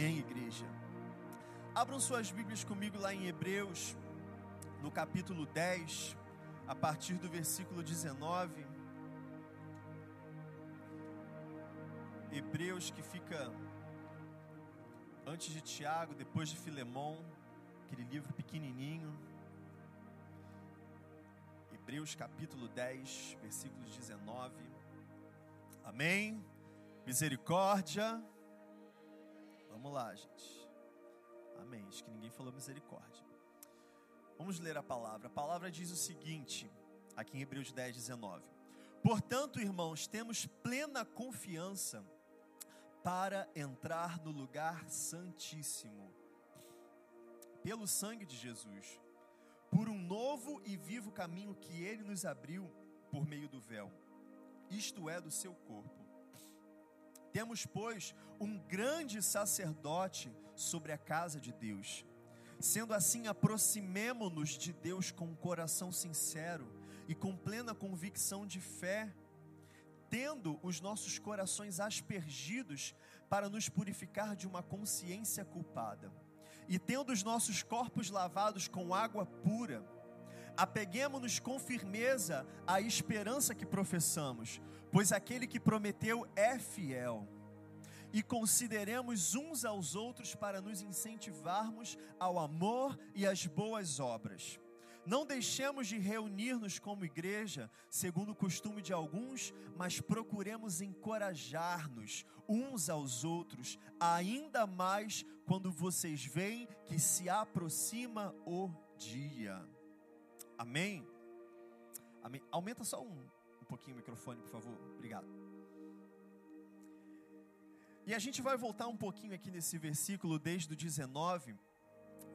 Amém, igreja. Abram suas Bíblias comigo lá em Hebreus, no capítulo 10, a partir do versículo 19. Hebreus que fica antes de Tiago, depois de Filemão, aquele livro pequenininho. Hebreus capítulo 10, versículos 19. Amém. Misericórdia. Vamos lá, gente. Amém. Acho que ninguém falou misericórdia. Vamos ler a palavra. A palavra diz o seguinte, aqui em Hebreus 10, 19. Portanto, irmãos, temos plena confiança para entrar no lugar santíssimo, pelo sangue de Jesus, por um novo e vivo caminho que ele nos abriu por meio do véu, isto é, do seu corpo. Temos, pois, um grande sacerdote sobre a casa de Deus. Sendo assim, aproximemo-nos de Deus com um coração sincero e com plena convicção de fé, tendo os nossos corações aspergidos para nos purificar de uma consciência culpada, e tendo os nossos corpos lavados com água pura, apeguemos-nos com firmeza à esperança que professamos, pois aquele que prometeu é fiel. E consideremos uns aos outros para nos incentivarmos ao amor e às boas obras. Não deixemos de reunir-nos como igreja, segundo o costume de alguns, mas procuremos encorajar-nos uns aos outros, ainda mais quando vocês veem que se aproxima o dia. Amém? Amém. Aumenta só um, um pouquinho o microfone, por favor. Obrigado. E a gente vai voltar um pouquinho aqui nesse versículo, desde o 19,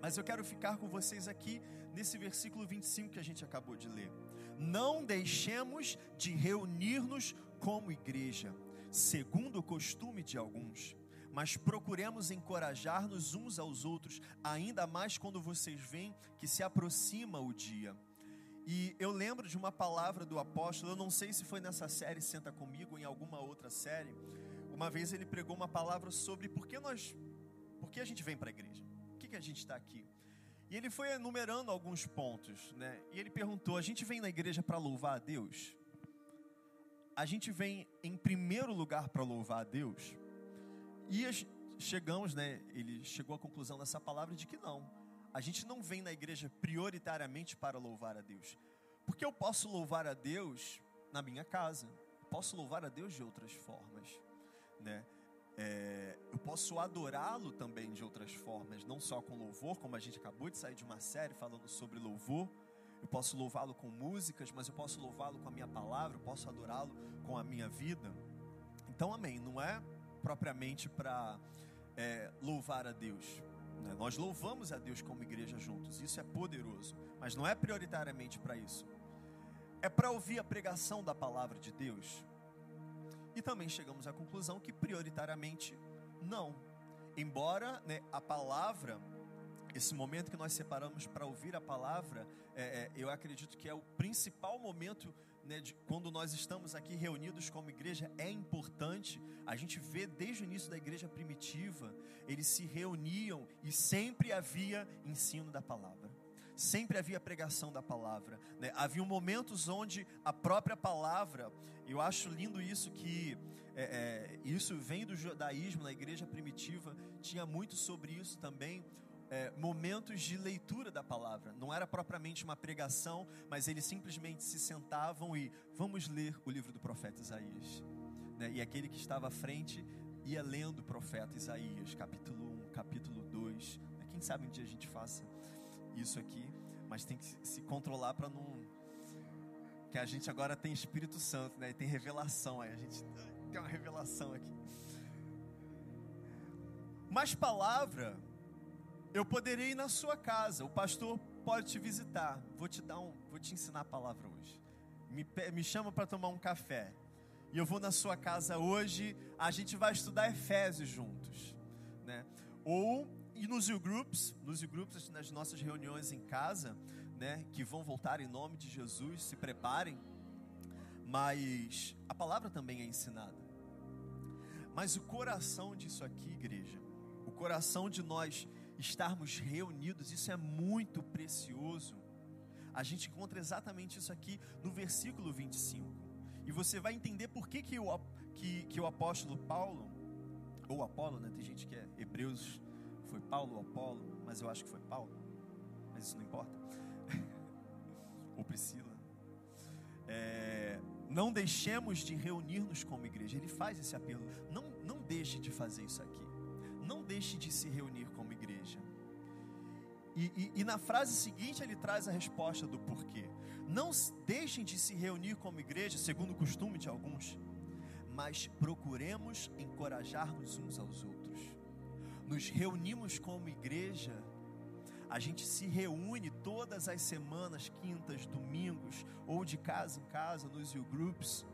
mas eu quero ficar com vocês aqui nesse versículo 25 que a gente acabou de ler. Não deixemos de reunir-nos como igreja, segundo o costume de alguns, mas procuremos encorajar-nos uns aos outros, ainda mais quando vocês veem que se aproxima o dia. E eu lembro de uma palavra do apóstolo, eu não sei se foi nessa série Senta Comigo ou em alguma outra série. Uma vez ele pregou uma palavra sobre por que nós, por que a gente vem para a igreja, por que, que a gente está aqui. E ele foi enumerando alguns pontos, né? E ele perguntou: a gente vem na igreja para louvar a Deus? A gente vem em primeiro lugar para louvar a Deus? E chegamos, né? Ele chegou à conclusão dessa palavra de que não a gente não vem na igreja prioritariamente para louvar a Deus. Porque eu posso louvar a Deus na minha casa, posso louvar a Deus de outras formas, né? É, eu posso adorá-lo também de outras formas, não só com louvor, como a gente acabou de sair de uma série falando sobre louvor. Eu posso louvá-lo com músicas, mas eu posso louvá-lo com a minha palavra, eu posso adorá-lo com a minha vida. Então, amém. Não é propriamente para é, louvar a Deus? Nós louvamos a Deus como igreja juntos, isso é poderoso, mas não é prioritariamente para isso. É para ouvir a pregação da palavra de Deus. E também chegamos à conclusão que prioritariamente não. Embora né, a palavra, esse momento que nós separamos para ouvir a palavra, é, é, eu acredito que é o principal momento né, de, quando nós estamos aqui reunidos como igreja, é importante. A gente vê desde o início da igreja primitiva, eles se reuniam e sempre havia ensino da palavra. Sempre havia pregação da palavra. Né? Havia momentos onde a própria palavra, eu acho lindo isso que é, é, isso vem do judaísmo na igreja primitiva, tinha muito sobre isso também é, momentos de leitura da palavra. Não era propriamente uma pregação, mas eles simplesmente se sentavam e vamos ler o livro do profeta Isaías. Né? E aquele que estava à frente ia lendo o profeta Isaías, capítulo 1, capítulo 2. Né? Quem sabe um dia a gente faça isso aqui, mas tem que se controlar para não. Que a gente agora tem Espírito Santo, né? E tem revelação, aí a gente tem uma revelação aqui. Mas palavra eu poderia ir na sua casa, o pastor pode te visitar. Vou te dar um, vou te ensinar a palavra hoje. Me, me chama para tomar um café. E eu vou na sua casa hoje, a gente vai estudar Efésios juntos, né? Ou e nos groups, nos groups nas nossas reuniões em casa, né, que vão voltar em nome de Jesus, se preparem. Mas a palavra também é ensinada. Mas o coração disso aqui, igreja, o coração de nós estarmos reunidos, isso é muito precioso. A gente encontra exatamente isso aqui no versículo 25. E você vai entender por que, que, o, que, que o apóstolo Paulo, ou Apolo, né? Tem gente que é Hebreus, foi Paulo ou Apolo, mas eu acho que foi Paulo, mas isso não importa. ou Priscila. É, não deixemos de reunir-nos como igreja. Ele faz esse apelo. Não, não deixe de fazer isso aqui. Não deixe de se reunir. E, e, e, na frase seguinte ele traz a resposta do porquê. Não deixem de se reunir como igreja, segundo o costume de alguns, mas procuremos encorajar-nos uns aos outros. Nos reunimos como igreja, a gente se reúne todas as semanas, quintas, domingos, ou de casa em casa, nos you groups,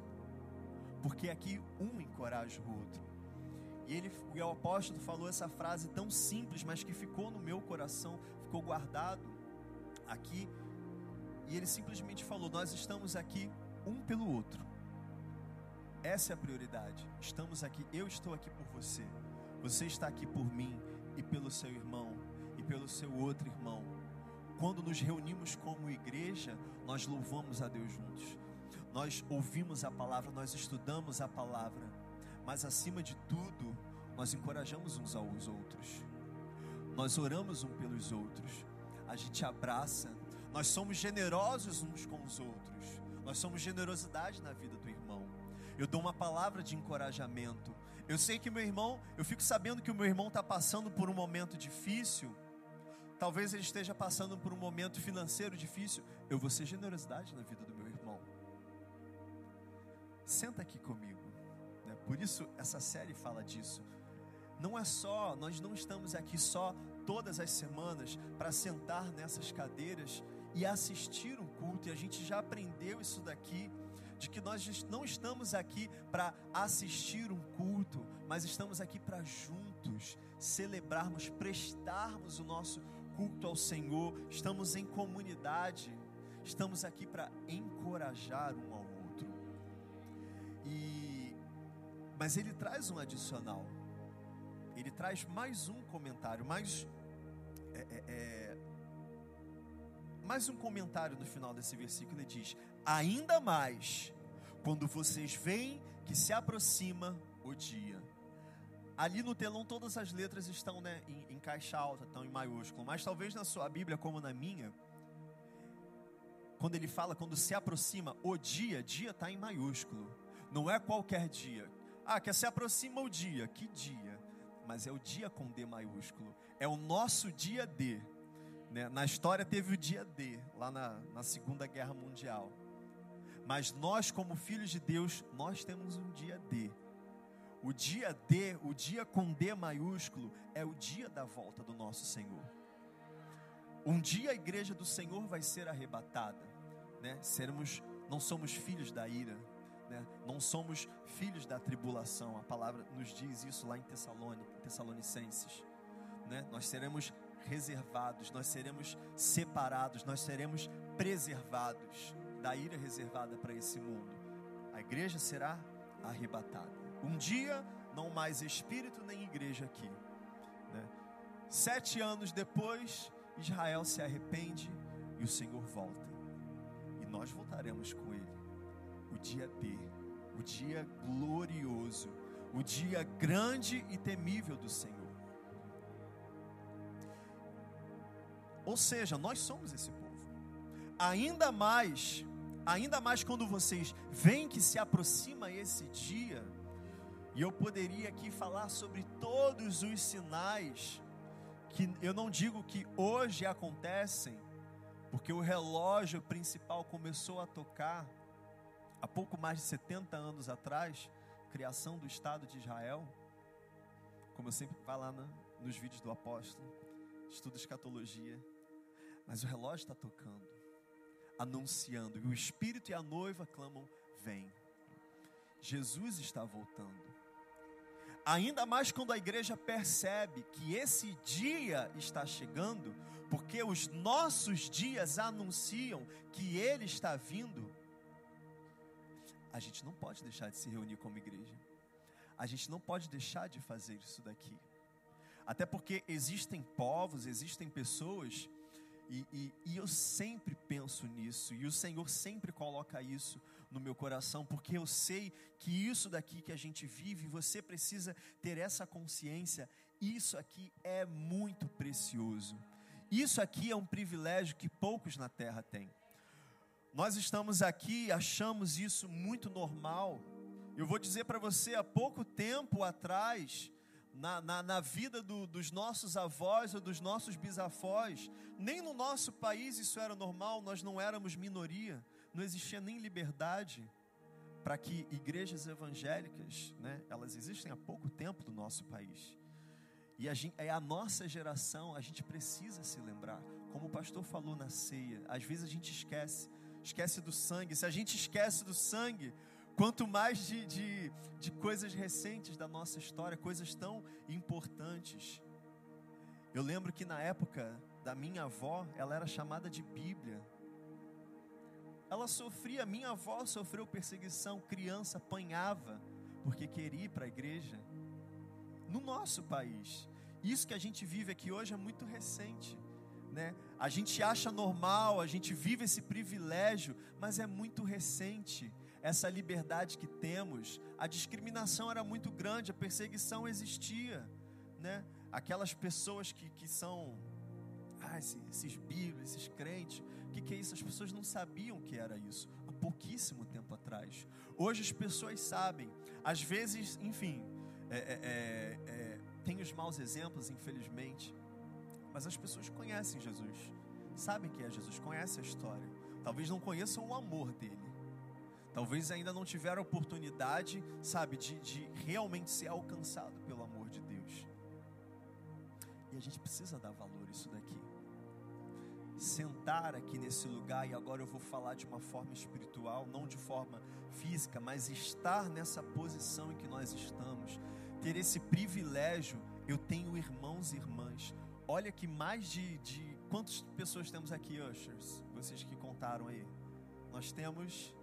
porque aqui um encoraja o outro. E ele, o apóstolo falou essa frase tão simples, mas que ficou no meu coração, ficou guardado aqui. E ele simplesmente falou: Nós estamos aqui um pelo outro. Essa é a prioridade. Estamos aqui, eu estou aqui por você. Você está aqui por mim e pelo seu irmão e pelo seu outro irmão. Quando nos reunimos como igreja, nós louvamos a Deus juntos. Nós ouvimos a palavra, nós estudamos a palavra mas acima de tudo, nós encorajamos uns aos outros, nós oramos uns pelos outros, a gente abraça, nós somos generosos uns com os outros, nós somos generosidade na vida do irmão. Eu dou uma palavra de encorajamento. Eu sei que meu irmão, eu fico sabendo que o meu irmão está passando por um momento difícil. Talvez ele esteja passando por um momento financeiro difícil. Eu vou ser generosidade na vida do meu irmão. Senta aqui comigo. Por isso essa série fala disso. Não é só, nós não estamos aqui só todas as semanas para sentar nessas cadeiras e assistir um culto, e a gente já aprendeu isso daqui, de que nós não estamos aqui para assistir um culto, mas estamos aqui para juntos celebrarmos, prestarmos o nosso culto ao Senhor, estamos em comunidade, estamos aqui para encorajar um ao outro. E mas ele traz um adicional. Ele traz mais um comentário, mais, é, é, é, mais um comentário no final desse versículo. Ele diz: Ainda mais, quando vocês veem que se aproxima o dia. Ali no telão todas as letras estão né, em, em caixa alta, estão em maiúsculo, mas talvez na sua Bíblia, como na minha, quando ele fala, quando se aproxima o dia, dia está em maiúsculo. Não é qualquer dia. Ah, que se aproxima o dia. Que dia? Mas é o dia com D maiúsculo. É o nosso dia D. Né? Na história teve o dia D, lá na, na Segunda Guerra Mundial. Mas nós, como filhos de Deus, nós temos um dia D. O dia D, o dia com D maiúsculo, é o dia da volta do nosso Senhor. Um dia a igreja do Senhor vai ser arrebatada, né? Seremos, não somos filhos da ira, né? Não somos filhos da tribulação. A palavra nos diz isso lá em Tessalônica, Tessalonicenses. Né? Nós seremos reservados, nós seremos separados, nós seremos preservados da ira reservada para esse mundo. A igreja será arrebatada. Um dia, não mais espírito nem igreja aqui. Né? Sete anos depois, Israel se arrepende e o Senhor volta. E nós voltaremos com ele o dia D, o dia glorioso, o dia grande e temível do Senhor. Ou seja, nós somos esse povo. Ainda mais, ainda mais quando vocês veem que se aproxima esse dia, e eu poderia aqui falar sobre todos os sinais que eu não digo que hoje acontecem, porque o relógio principal começou a tocar há pouco mais de 70 anos atrás, criação do Estado de Israel, como eu sempre falo lá nos vídeos do apóstolo, estudo escatologia, mas o relógio está tocando, anunciando, e o Espírito e a noiva clamam: Vem. Jesus está voltando. Ainda mais quando a igreja percebe que esse dia está chegando, porque os nossos dias anunciam que ele está vindo a gente não pode deixar de se reunir como igreja. A gente não pode deixar de fazer isso daqui. Até porque existem povos, existem pessoas, e, e, e, eu sempre penso nisso, e o Senhor sempre coloca isso no meu coração, porque eu sei que isso daqui que a gente vive, você precisa ter essa consciência, isso aqui é muito precioso. Isso aqui é um privilégio que poucos na terra têm. Nós estamos aqui achamos isso muito normal. Eu vou dizer para você, há pouco tempo atrás, na, na, na vida do, dos nossos avós ou dos nossos bisavós. Nem no nosso país isso era normal, nós não éramos minoria, não existia nem liberdade para que igrejas evangélicas, né, elas existem há pouco tempo no nosso país. E a gente, é a nossa geração, a gente precisa se lembrar, como o pastor falou na ceia, às vezes a gente esquece, esquece do sangue. Se a gente esquece do sangue, quanto mais de, de, de coisas recentes da nossa história, coisas tão importantes. Eu lembro que na época da minha avó, ela era chamada de Bíblia. Ela sofria, minha avó sofreu perseguição, criança apanhava porque queria ir para a igreja. No nosso país. Isso que a gente vive aqui hoje é muito recente. Né? A gente acha normal, a gente vive esse privilégio, mas é muito recente essa liberdade que temos, a discriminação era muito grande, a perseguição existia, né? Aquelas pessoas que, que são, ah, esses, esses bíblios, esses crentes, o que, que é isso? As pessoas não sabiam que era isso há pouquíssimo tempo atrás. Hoje as pessoas sabem, às vezes, enfim, é, é, é, é tem os maus exemplos, infelizmente, mas as pessoas conhecem Jesus, sabem quem é Jesus, conhecem a história, talvez não conheçam o amor dele Talvez ainda não tiveram oportunidade, sabe, de, de realmente ser alcançado pelo amor de Deus. E a gente precisa dar valor a isso daqui. Sentar aqui nesse lugar, e agora eu vou falar de uma forma espiritual, não de forma física, mas estar nessa posição em que nós estamos, ter esse privilégio. Eu tenho irmãos e irmãs. Olha que mais de, de. Quantas pessoas temos aqui, Ushers? Vocês que contaram aí. Nós temos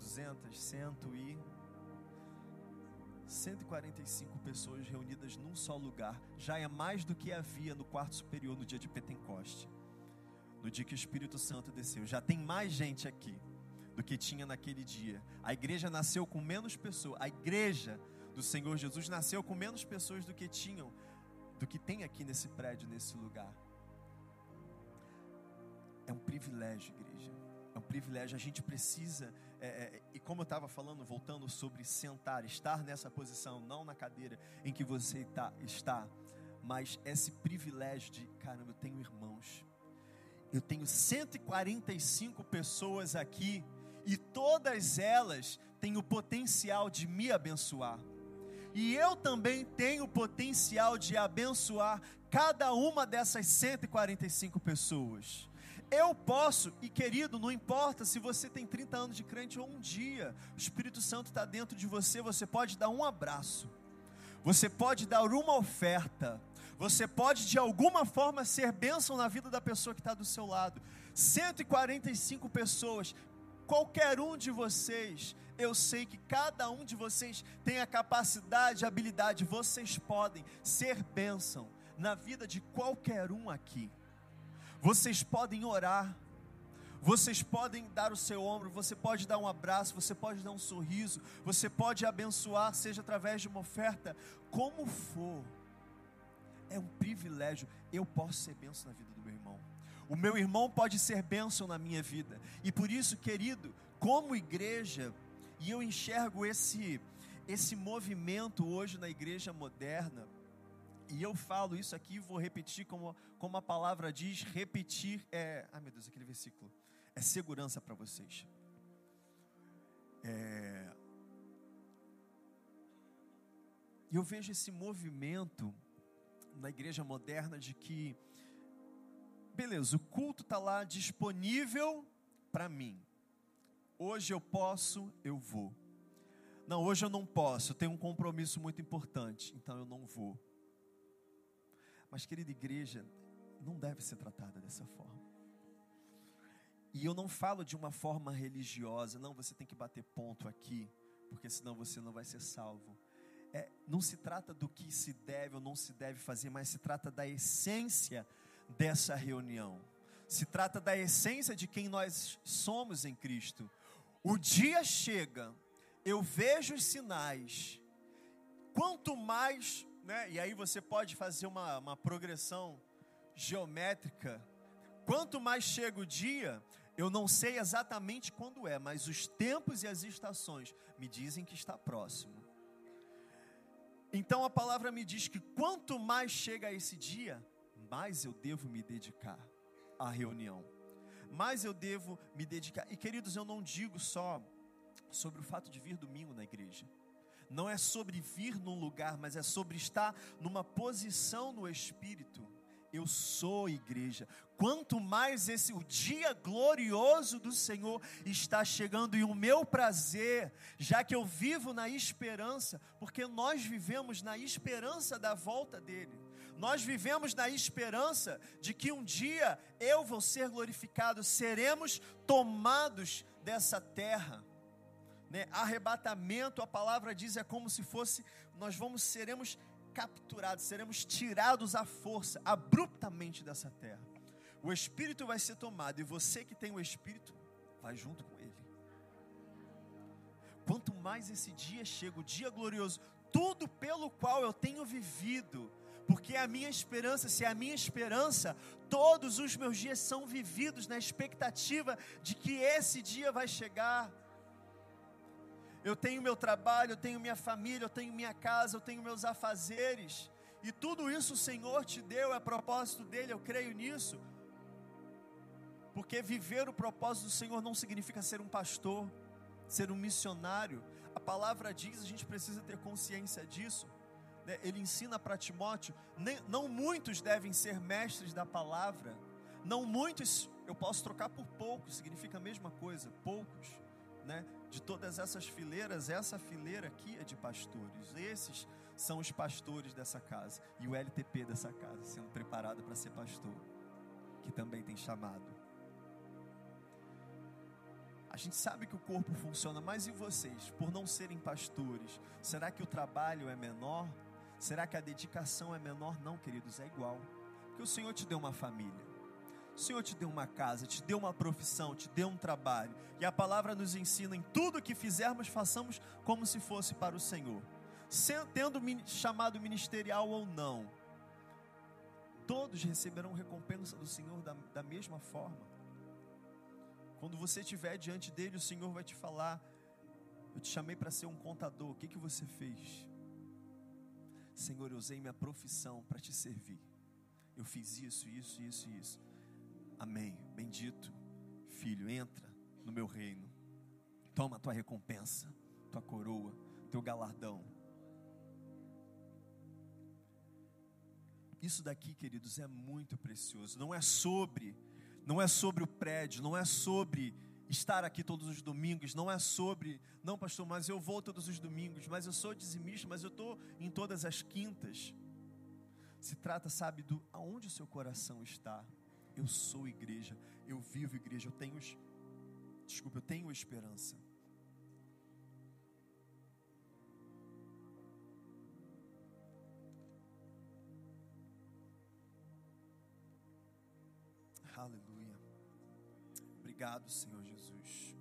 200, 100 e 145 pessoas reunidas num só lugar. Já é mais do que havia no quarto superior no dia de Pentecoste. No dia que o Espírito Santo desceu. Já tem mais gente aqui do que tinha naquele dia. A igreja nasceu com menos pessoas. A igreja do Senhor Jesus nasceu com menos pessoas do que tinham, do que tem aqui nesse prédio, nesse lugar. É um privilégio, igreja. É um privilégio. A gente precisa é, é, e como eu estava falando, voltando sobre sentar, estar nessa posição, não na cadeira em que você tá, está, mas esse privilégio de, caramba, eu tenho irmãos, eu tenho 145 pessoas aqui e todas elas têm o potencial de me abençoar. E eu também tenho o potencial de abençoar cada uma dessas 145 pessoas. Eu posso, e querido, não importa se você tem 30 anos de crente ou um dia, o Espírito Santo está dentro de você, você pode dar um abraço, você pode dar uma oferta, você pode de alguma forma ser bênção na vida da pessoa que está do seu lado. 145 pessoas, qualquer um de vocês, eu sei que cada um de vocês tem a capacidade, a habilidade, vocês podem ser bênção na vida de qualquer um aqui. Vocês podem orar, vocês podem dar o seu ombro, você pode dar um abraço, você pode dar um sorriso, você pode abençoar, seja através de uma oferta, como for. É um privilégio. Eu posso ser bênção na vida do meu irmão. O meu irmão pode ser bênção na minha vida. E por isso, querido, como igreja, e eu enxergo esse esse movimento hoje na igreja moderna, e eu falo isso aqui e vou repetir como, como a palavra diz: repetir é. Ai meu Deus, aquele versículo. É segurança para vocês. É, e eu vejo esse movimento na igreja moderna de que, beleza, o culto está lá disponível para mim. Hoje eu posso, eu vou. Não, hoje eu não posso, eu tenho um compromisso muito importante, então eu não vou. Mas, querida igreja, não deve ser tratada dessa forma. E eu não falo de uma forma religiosa, não, você tem que bater ponto aqui, porque senão você não vai ser salvo. é, não se trata do que se deve ou não se deve fazer, mas se trata da essência dessa reunião. Se trata da essência de quem nós somos em Cristo. O dia chega, eu vejo os sinais. Quanto mais, né, e aí você pode fazer uma, uma progressão geométrica. Quanto mais chega o dia, eu não sei exatamente quando é, mas os tempos e as estações me dizem que está próximo. Então a palavra me diz que quanto mais chega esse dia, mais eu devo me dedicar à reunião. Mais eu devo me dedicar. E queridos, eu não digo só sobre o fato de vir domingo na igreja. Não é sobre vir num lugar, mas é sobre estar numa posição no espírito eu sou igreja. Quanto mais esse o dia glorioso do Senhor está chegando e o meu prazer, já que eu vivo na esperança, porque nós vivemos na esperança da volta dele. Nós vivemos na esperança de que um dia eu vou ser glorificado, seremos tomados dessa terra. Né? Arrebatamento, a palavra diz, é como se fosse, nós vamos, seremos capturados, seremos tirados à força, abruptamente dessa terra. O Espírito vai ser tomado e você que tem o Espírito, vai junto com Ele. Quanto mais esse dia chega, o dia glorioso, tudo pelo qual eu tenho vivido, porque a minha esperança, se é a minha esperança, todos os meus dias são vividos na expectativa de que esse dia vai chegar eu tenho meu trabalho, eu tenho minha família, eu tenho minha casa, eu tenho meus afazeres, e tudo isso o Senhor te deu, é propósito dele, eu creio nisso. Porque viver o propósito do Senhor não significa ser um pastor, ser um missionário. A palavra diz, a gente precisa ter consciência disso. Né? Ele ensina para Timóteo: não muitos devem ser mestres da palavra, não muitos, eu posso trocar por poucos, significa a mesma coisa, poucos, né? de todas essas fileiras, essa fileira aqui é de pastores. Esses são os pastores dessa casa e o LTP dessa casa, sendo preparado para ser pastor, que também tem chamado. A gente sabe que o corpo funciona, mas e vocês, por não serem pastores, será que o trabalho é menor? Será que a dedicação é menor? Não, queridos, é igual. Porque o Senhor te deu uma família. O Senhor te deu uma casa, te deu uma profissão, te deu um trabalho. E a palavra nos ensina em tudo que fizermos, façamos como se fosse para o Senhor. Tendo chamado ministerial ou não, todos receberão recompensa do Senhor da, da mesma forma. Quando você estiver diante dele, o Senhor vai te falar: Eu te chamei para ser um contador, o que, que você fez? Senhor, eu usei minha profissão para te servir. Eu fiz isso, isso, isso isso. Amém. Bendito, filho, entra no meu reino. Toma a tua recompensa, tua coroa, teu galardão. Isso daqui, queridos, é muito precioso. Não é sobre, não é sobre o prédio, não é sobre estar aqui todos os domingos, não é sobre, não, pastor, mas eu vou todos os domingos, mas eu sou dizimista, mas eu estou em todas as quintas. Se trata, sabe, do aonde o seu coração está. Eu sou igreja, eu vivo igreja, eu tenho, desculpa, eu tenho esperança. Obrigado, Senhor Jesus.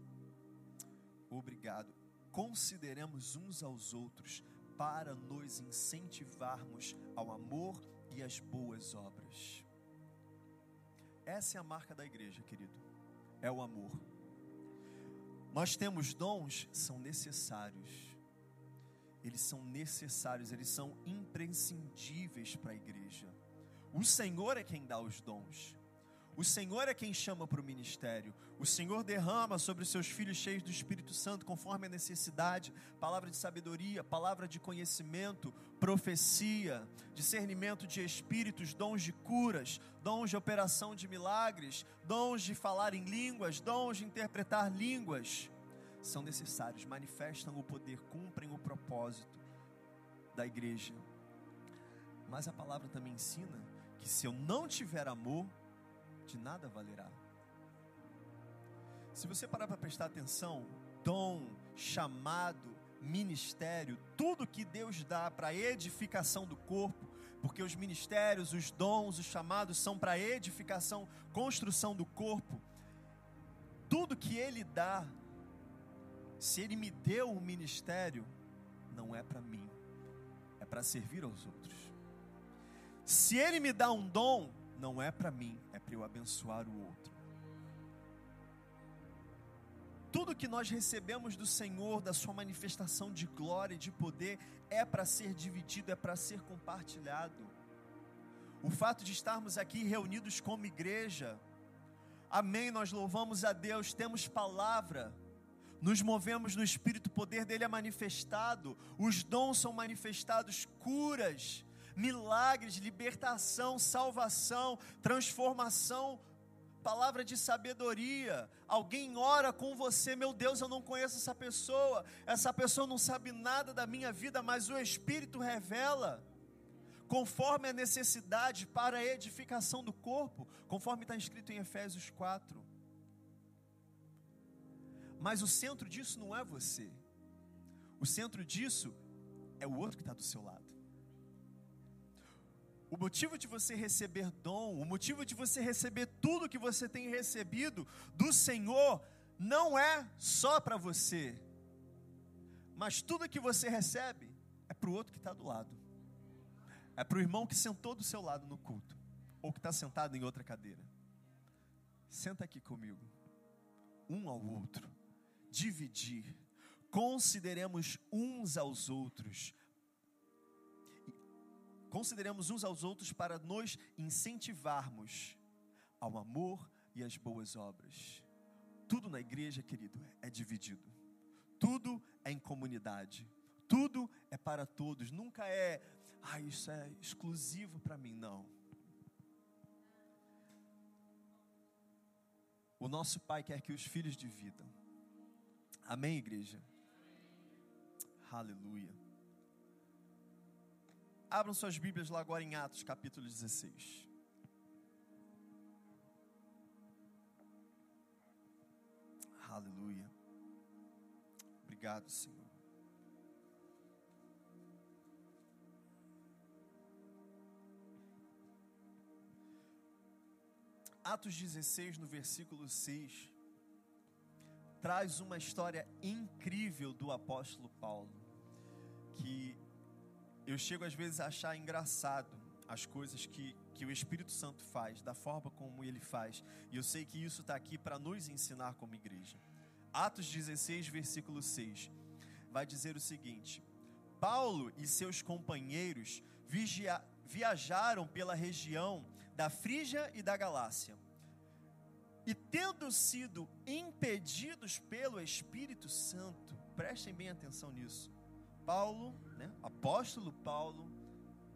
Obrigado. Consideremos uns aos outros para nos incentivarmos ao amor e às boas obras. Essa é a marca da igreja, querido. É o amor. Nós temos dons, são necessários. Eles são necessários, eles são imprescindíveis para a igreja. O Senhor é quem dá os dons. O Senhor é quem chama para o ministério. O Senhor derrama sobre os seus filhos cheios do Espírito Santo, conforme a necessidade, palavra de sabedoria, palavra de conhecimento, profecia, discernimento de espíritos, dons de curas, dons de operação de milagres, dons de falar em línguas, dons de interpretar línguas. São necessários, manifestam o poder, cumprem o propósito da igreja. Mas a palavra também ensina que se eu não tiver amor, de nada valerá. Se você parar para prestar atenção, dom, chamado, ministério, tudo que Deus dá para edificação do corpo, porque os ministérios, os dons, os chamados são para edificação, construção do corpo. Tudo que Ele dá, se Ele me deu o ministério, não é para mim, é para servir aos outros. Se Ele me dá um dom, não é para mim, é para eu abençoar o outro. Tudo que nós recebemos do Senhor, da Sua manifestação de glória e de poder, é para ser dividido, é para ser compartilhado. O fato de estarmos aqui reunidos como igreja, amém, nós louvamos a Deus, temos palavra, nos movemos no Espírito, o poder dele é manifestado, os dons são manifestados, curas, milagres, libertação, salvação, transformação palavra de sabedoria. Alguém ora com você, meu Deus, eu não conheço essa pessoa, essa pessoa não sabe nada da minha vida, mas o Espírito revela, conforme a necessidade para a edificação do corpo, conforme está escrito em Efésios 4. Mas o centro disso não é você, o centro disso é o outro que está do seu lado. O motivo de você receber dom, o motivo de você receber tudo que você tem recebido do Senhor, não é só para você, mas tudo que você recebe é para o outro que está do lado, é para o irmão que sentou do seu lado no culto, ou que está sentado em outra cadeira. Senta aqui comigo, um ao outro, dividir, consideremos uns aos outros Consideremos uns aos outros para nos incentivarmos ao amor e às boas obras. Tudo na igreja, querido, é dividido. Tudo é em comunidade. Tudo é para todos. Nunca é, ah, isso é exclusivo para mim, não. O nosso Pai quer que os filhos dividam. Amém, igreja? Aleluia. Abram suas Bíblias lá agora em Atos, capítulo 16. Aleluia. Obrigado, Senhor. Atos 16, no versículo 6, traz uma história incrível do apóstolo Paulo, que eu chego às vezes a achar engraçado as coisas que, que o Espírito Santo faz, da forma como ele faz. E eu sei que isso está aqui para nos ensinar como igreja. Atos 16, versículo 6, vai dizer o seguinte: Paulo e seus companheiros viajaram pela região da Frígia e da Galácia. E tendo sido impedidos pelo Espírito Santo, prestem bem atenção nisso, Paulo, né, apóstolo Paulo,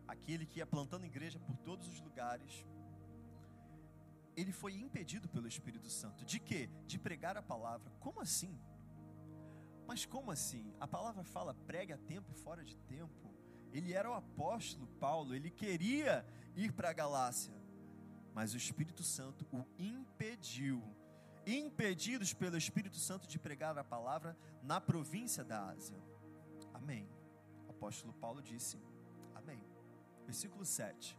aquele que ia plantando igreja por todos os lugares, ele foi impedido pelo Espírito Santo. De quê? De pregar a palavra. Como assim? Mas como assim? A palavra fala pregue a tempo e fora de tempo. Ele era o apóstolo Paulo, ele queria ir para a Galácia, mas o Espírito Santo o impediu. Impedidos pelo Espírito Santo de pregar a palavra na província da Ásia. Amém. Apóstolo Paulo disse: Amém. Versículo 7.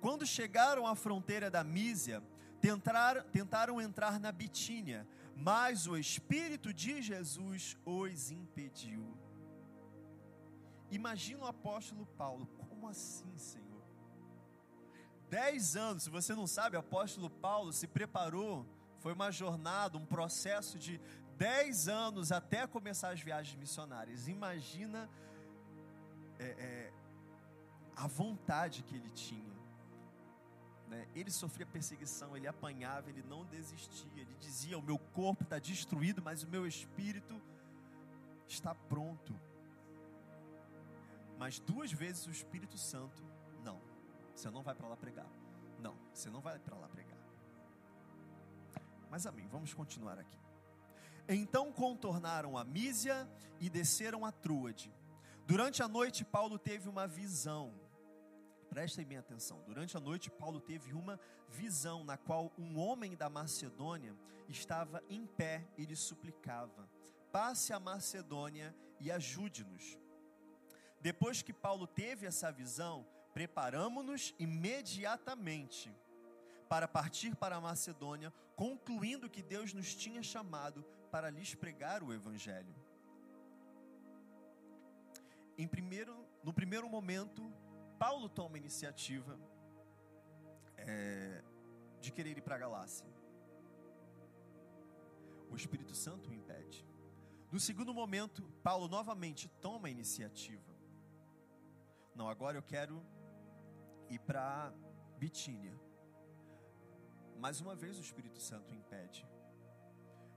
Quando chegaram à fronteira da Mísia, tentaram, tentaram entrar na Bitínia, mas o Espírito de Jesus os impediu. Imagina o apóstolo Paulo, como assim, Senhor? Dez anos, se você não sabe, o apóstolo Paulo se preparou, foi uma jornada, um processo de dez anos até começar as viagens missionárias. Imagina é, é, a vontade que ele tinha. Né? Ele sofria perseguição, ele apanhava, ele não desistia. Ele dizia: O meu corpo está destruído, mas o meu espírito está pronto. Mas duas vezes o Espírito Santo, não, você não vai para lá pregar. Não, você não vai para lá pregar. Mas amém, vamos continuar aqui. Então contornaram a Mísia e desceram a Trúade. Durante a noite, Paulo teve uma visão. Prestem bem atenção. Durante a noite, Paulo teve uma visão na qual um homem da Macedônia estava em pé e lhe suplicava: passe a Macedônia e ajude-nos. Depois que Paulo teve essa visão, preparamos-nos imediatamente para partir para a Macedônia, concluindo que Deus nos tinha chamado para lhes pregar o Evangelho. Em primeiro, no primeiro momento, Paulo toma a iniciativa é, de querer ir para a Galácia. O Espírito Santo o impede. No segundo momento, Paulo novamente toma a iniciativa. Não, agora eu quero ir para Bitínia. Mais uma vez o Espírito Santo impede.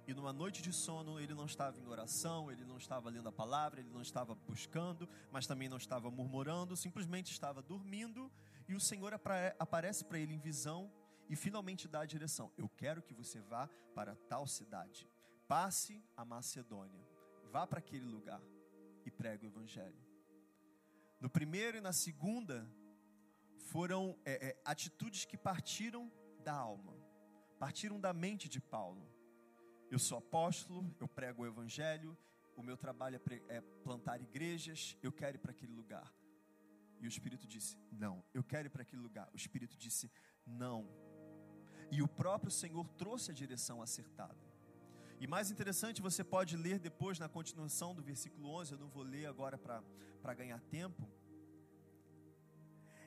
E numa noite de sono, ele não estava em oração, ele não estava lendo a palavra, ele não estava buscando, mas também não estava murmurando, simplesmente estava dormindo. E o Senhor aparece para ele em visão e finalmente dá a direção: Eu quero que você vá para tal cidade. Passe a Macedônia. Vá para aquele lugar e pregue o Evangelho. No primeiro e na segunda, foram é, é, atitudes que partiram da alma, partiram da mente de Paulo. Eu sou apóstolo, eu prego o Evangelho, o meu trabalho é, é plantar igrejas, eu quero ir para aquele lugar. E o Espírito disse: Não, eu quero ir para aquele lugar. O Espírito disse: Não. E o próprio Senhor trouxe a direção acertada. E mais interessante, você pode ler depois na continuação do versículo 11, eu não vou ler agora para ganhar tempo.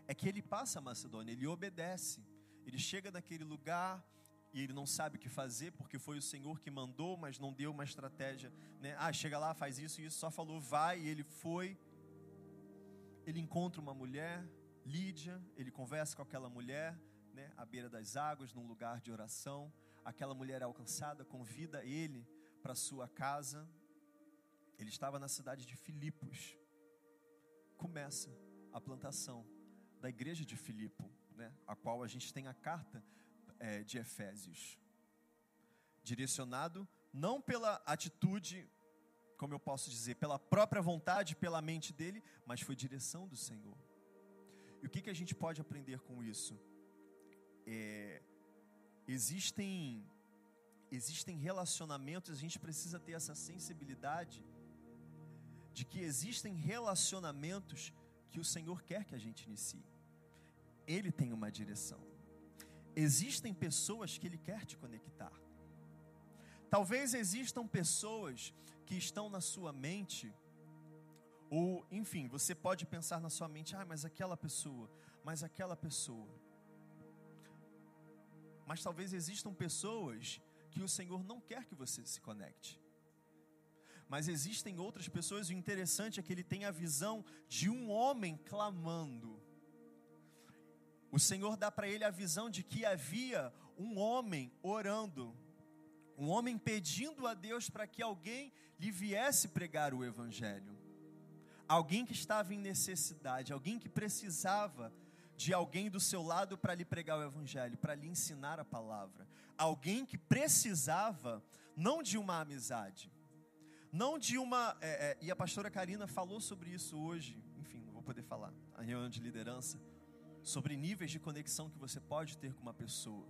É que ele passa a Macedônia, ele obedece. Ele chega naquele lugar e ele não sabe o que fazer, porque foi o Senhor que mandou, mas não deu uma estratégia. Né? Ah, chega lá, faz isso e isso, só falou vai, e ele foi. Ele encontra uma mulher, Lídia, ele conversa com aquela mulher, né, à beira das águas, num lugar de oração aquela mulher alcançada convida ele para sua casa. Ele estava na cidade de Filipos. Começa a plantação da igreja de Filipo, né, a qual a gente tem a carta é, de Efésios. Direcionado não pela atitude, como eu posso dizer, pela própria vontade, pela mente dele, mas foi direção do Senhor. E o que, que a gente pode aprender com isso? É, Existem existem relacionamentos, a gente precisa ter essa sensibilidade de que existem relacionamentos que o Senhor quer que a gente inicie. Ele tem uma direção. Existem pessoas que ele quer te conectar. Talvez existam pessoas que estão na sua mente ou, enfim, você pode pensar na sua mente, ah, mas aquela pessoa, mas aquela pessoa. Mas talvez existam pessoas que o Senhor não quer que você se conecte. Mas existem outras pessoas, o interessante é que ele tem a visão de um homem clamando. O Senhor dá para ele a visão de que havia um homem orando, um homem pedindo a Deus para que alguém lhe viesse pregar o Evangelho. Alguém que estava em necessidade, alguém que precisava de alguém do seu lado para lhe pregar o Evangelho, para lhe ensinar a palavra. Alguém que precisava, não de uma amizade, não de uma. É, é, e a pastora Karina falou sobre isso hoje, enfim, não vou poder falar, a reunião de liderança, sobre níveis de conexão que você pode ter com uma pessoa.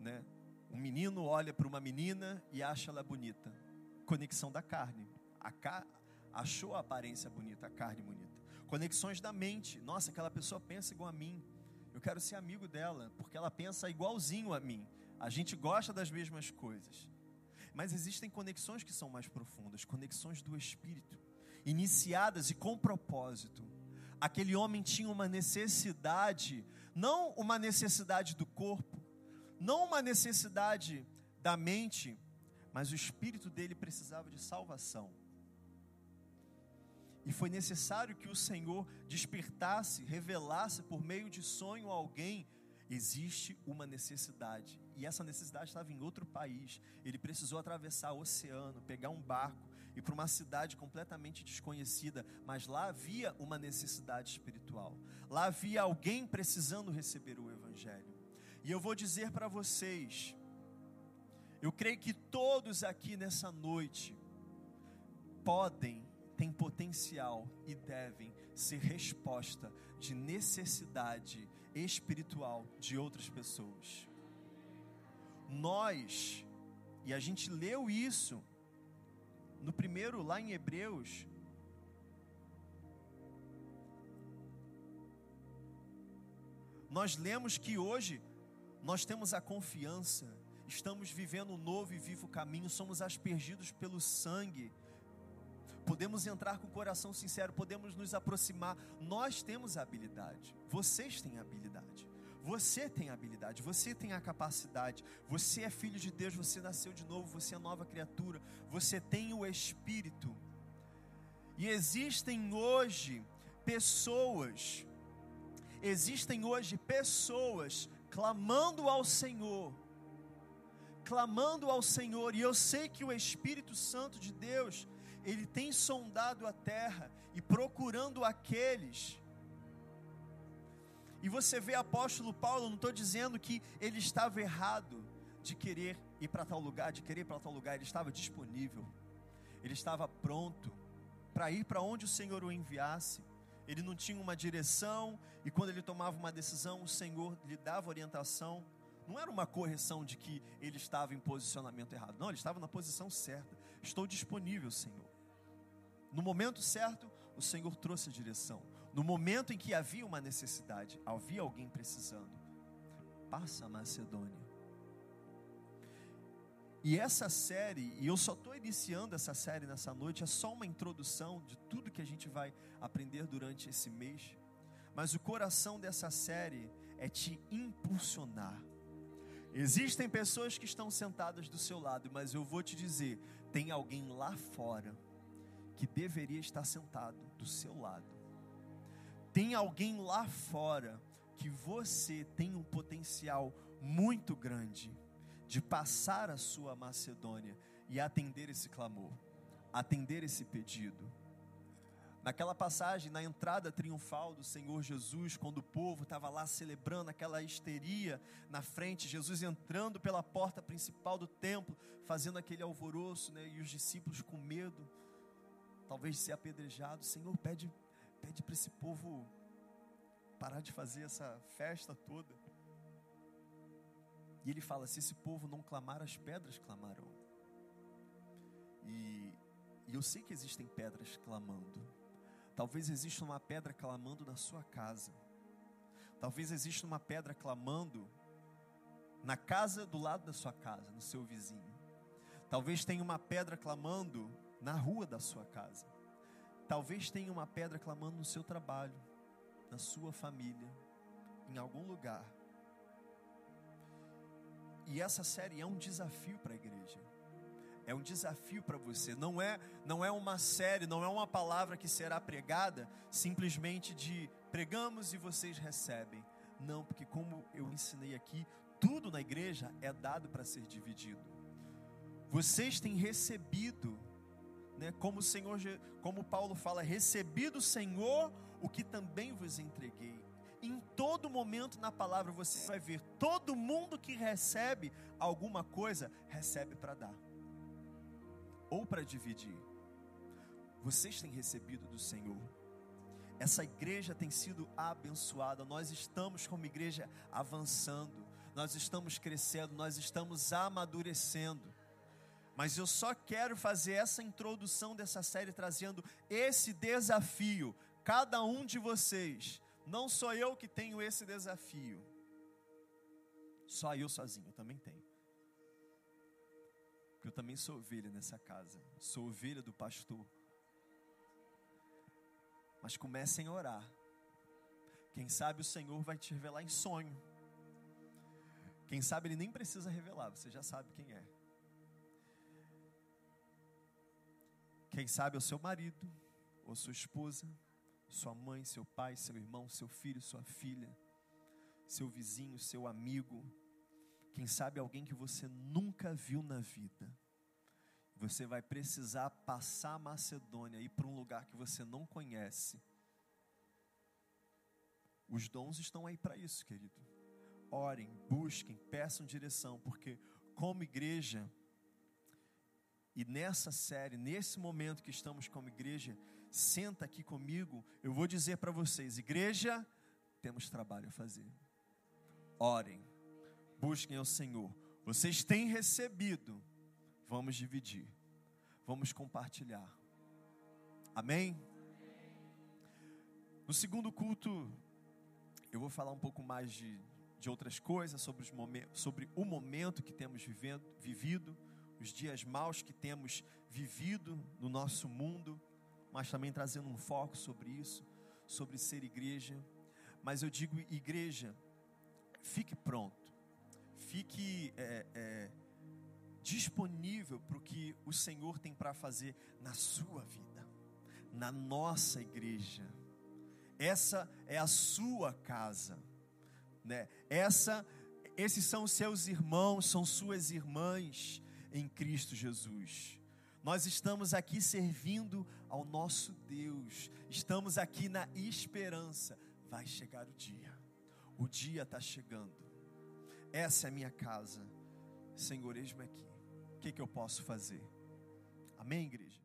Né? Um menino olha para uma menina e acha ela bonita. Conexão da carne. A ca... Achou a aparência bonita, a carne bonita conexões da mente. Nossa, aquela pessoa pensa igual a mim. Eu quero ser amigo dela, porque ela pensa igualzinho a mim. A gente gosta das mesmas coisas. Mas existem conexões que são mais profundas, conexões do espírito, iniciadas e com propósito. Aquele homem tinha uma necessidade, não uma necessidade do corpo, não uma necessidade da mente, mas o espírito dele precisava de salvação. E foi necessário que o Senhor despertasse, revelasse por meio de sonho a alguém existe uma necessidade. E essa necessidade estava em outro país. Ele precisou atravessar o oceano, pegar um barco e para uma cidade completamente desconhecida, mas lá havia uma necessidade espiritual. Lá havia alguém precisando receber o evangelho. E eu vou dizer para vocês, eu creio que todos aqui nessa noite podem têm potencial e devem ser resposta de necessidade espiritual de outras pessoas. Nós, e a gente leu isso no primeiro, lá em Hebreus, nós lemos que hoje nós temos a confiança, estamos vivendo um novo e vivo caminho, somos aspergidos pelo sangue, podemos entrar com o coração sincero, podemos nos aproximar. Nós temos a habilidade, vocês têm a habilidade. Você tem habilidade, você tem a capacidade, você é filho de Deus, você nasceu de novo, você é nova criatura, você tem o Espírito. E existem hoje pessoas, existem hoje pessoas clamando ao Senhor, clamando ao Senhor, e eu sei que o Espírito Santo de Deus, ele tem sondado a terra e procurando aqueles e você vê apóstolo Paulo, não estou dizendo que ele estava errado de querer ir para tal lugar, de querer ir para tal lugar, ele estava disponível, ele estava pronto para ir para onde o Senhor o enviasse. Ele não tinha uma direção, e quando ele tomava uma decisão, o Senhor lhe dava orientação. Não era uma correção de que ele estava em posicionamento errado, não, ele estava na posição certa. Estou disponível, Senhor. No momento certo, o Senhor trouxe a direção. No momento em que havia uma necessidade, havia alguém precisando, passa a Macedônia. E essa série, e eu só estou iniciando essa série nessa noite, é só uma introdução de tudo que a gente vai aprender durante esse mês. Mas o coração dessa série é te impulsionar. Existem pessoas que estão sentadas do seu lado, mas eu vou te dizer: tem alguém lá fora que deveria estar sentado do seu lado tem alguém lá fora que você tem um potencial muito grande de passar a sua Macedônia e atender esse clamor, atender esse pedido. Naquela passagem, na entrada triunfal do Senhor Jesus, quando o povo estava lá celebrando aquela histeria na frente, Jesus entrando pela porta principal do templo, fazendo aquele alvoroço, né, e os discípulos com medo, talvez de ser apedrejado. Senhor, pede pede para esse povo parar de fazer essa festa toda. E ele fala: se esse povo não clamar, as pedras clamarão. E, e eu sei que existem pedras clamando. Talvez exista uma pedra clamando na sua casa. Talvez exista uma pedra clamando na casa do lado da sua casa, no seu vizinho. Talvez tenha uma pedra clamando na rua da sua casa. Talvez tenha uma pedra clamando no seu trabalho, na sua família, em algum lugar. E essa série é um desafio para a igreja. É um desafio para você. Não é, não é uma série, não é uma palavra que será pregada simplesmente de pregamos e vocês recebem. Não, porque como eu ensinei aqui, tudo na igreja é dado para ser dividido. Vocês têm recebido né, como o Senhor, como Paulo fala, recebi do Senhor o que também vos entreguei. Em todo momento na palavra você vai ver, todo mundo que recebe alguma coisa, recebe para dar, ou para dividir. Vocês têm recebido do Senhor. Essa igreja tem sido abençoada. Nós estamos como igreja avançando, nós estamos crescendo, nós estamos amadurecendo. Mas eu só quero fazer essa introdução dessa série trazendo esse desafio. Cada um de vocês, não sou eu que tenho esse desafio. Só eu sozinho também tenho. Porque eu também sou ovelha nessa casa. Sou ovelha do pastor. Mas comecem a orar. Quem sabe o Senhor vai te revelar em sonho. Quem sabe ele nem precisa revelar, você já sabe quem é. Quem sabe é o seu marido, ou sua esposa, sua mãe, seu pai, seu irmão, seu filho, sua filha, seu vizinho, seu amigo. Quem sabe alguém que você nunca viu na vida. Você vai precisar passar a Macedônia, ir para um lugar que você não conhece. Os dons estão aí para isso, querido. Orem, busquem, peçam direção, porque como igreja, e nessa série, nesse momento que estamos como igreja, senta aqui comigo, eu vou dizer para vocês: igreja, temos trabalho a fazer. Orem, busquem ao Senhor. Vocês têm recebido, vamos dividir. vamos compartilhar. Amém? No segundo culto, eu vou falar um pouco mais de, de outras coisas, sobre, os sobre o momento que temos vivendo, vivido, os dias maus que temos vivido no nosso mundo, mas também trazendo um foco sobre isso, sobre ser igreja. Mas eu digo, igreja, fique pronto, fique é, é, disponível para o que o Senhor tem para fazer na sua vida, na nossa igreja. Essa é a sua casa, né? Essa, esses são seus irmãos, são suas irmãs em Cristo Jesus. Nós estamos aqui servindo ao nosso Deus, estamos aqui na esperança. Vai chegar o dia, o dia está chegando. Essa é a minha casa, Senhor, eis-me aqui. O que, que eu posso fazer? Amém, igreja?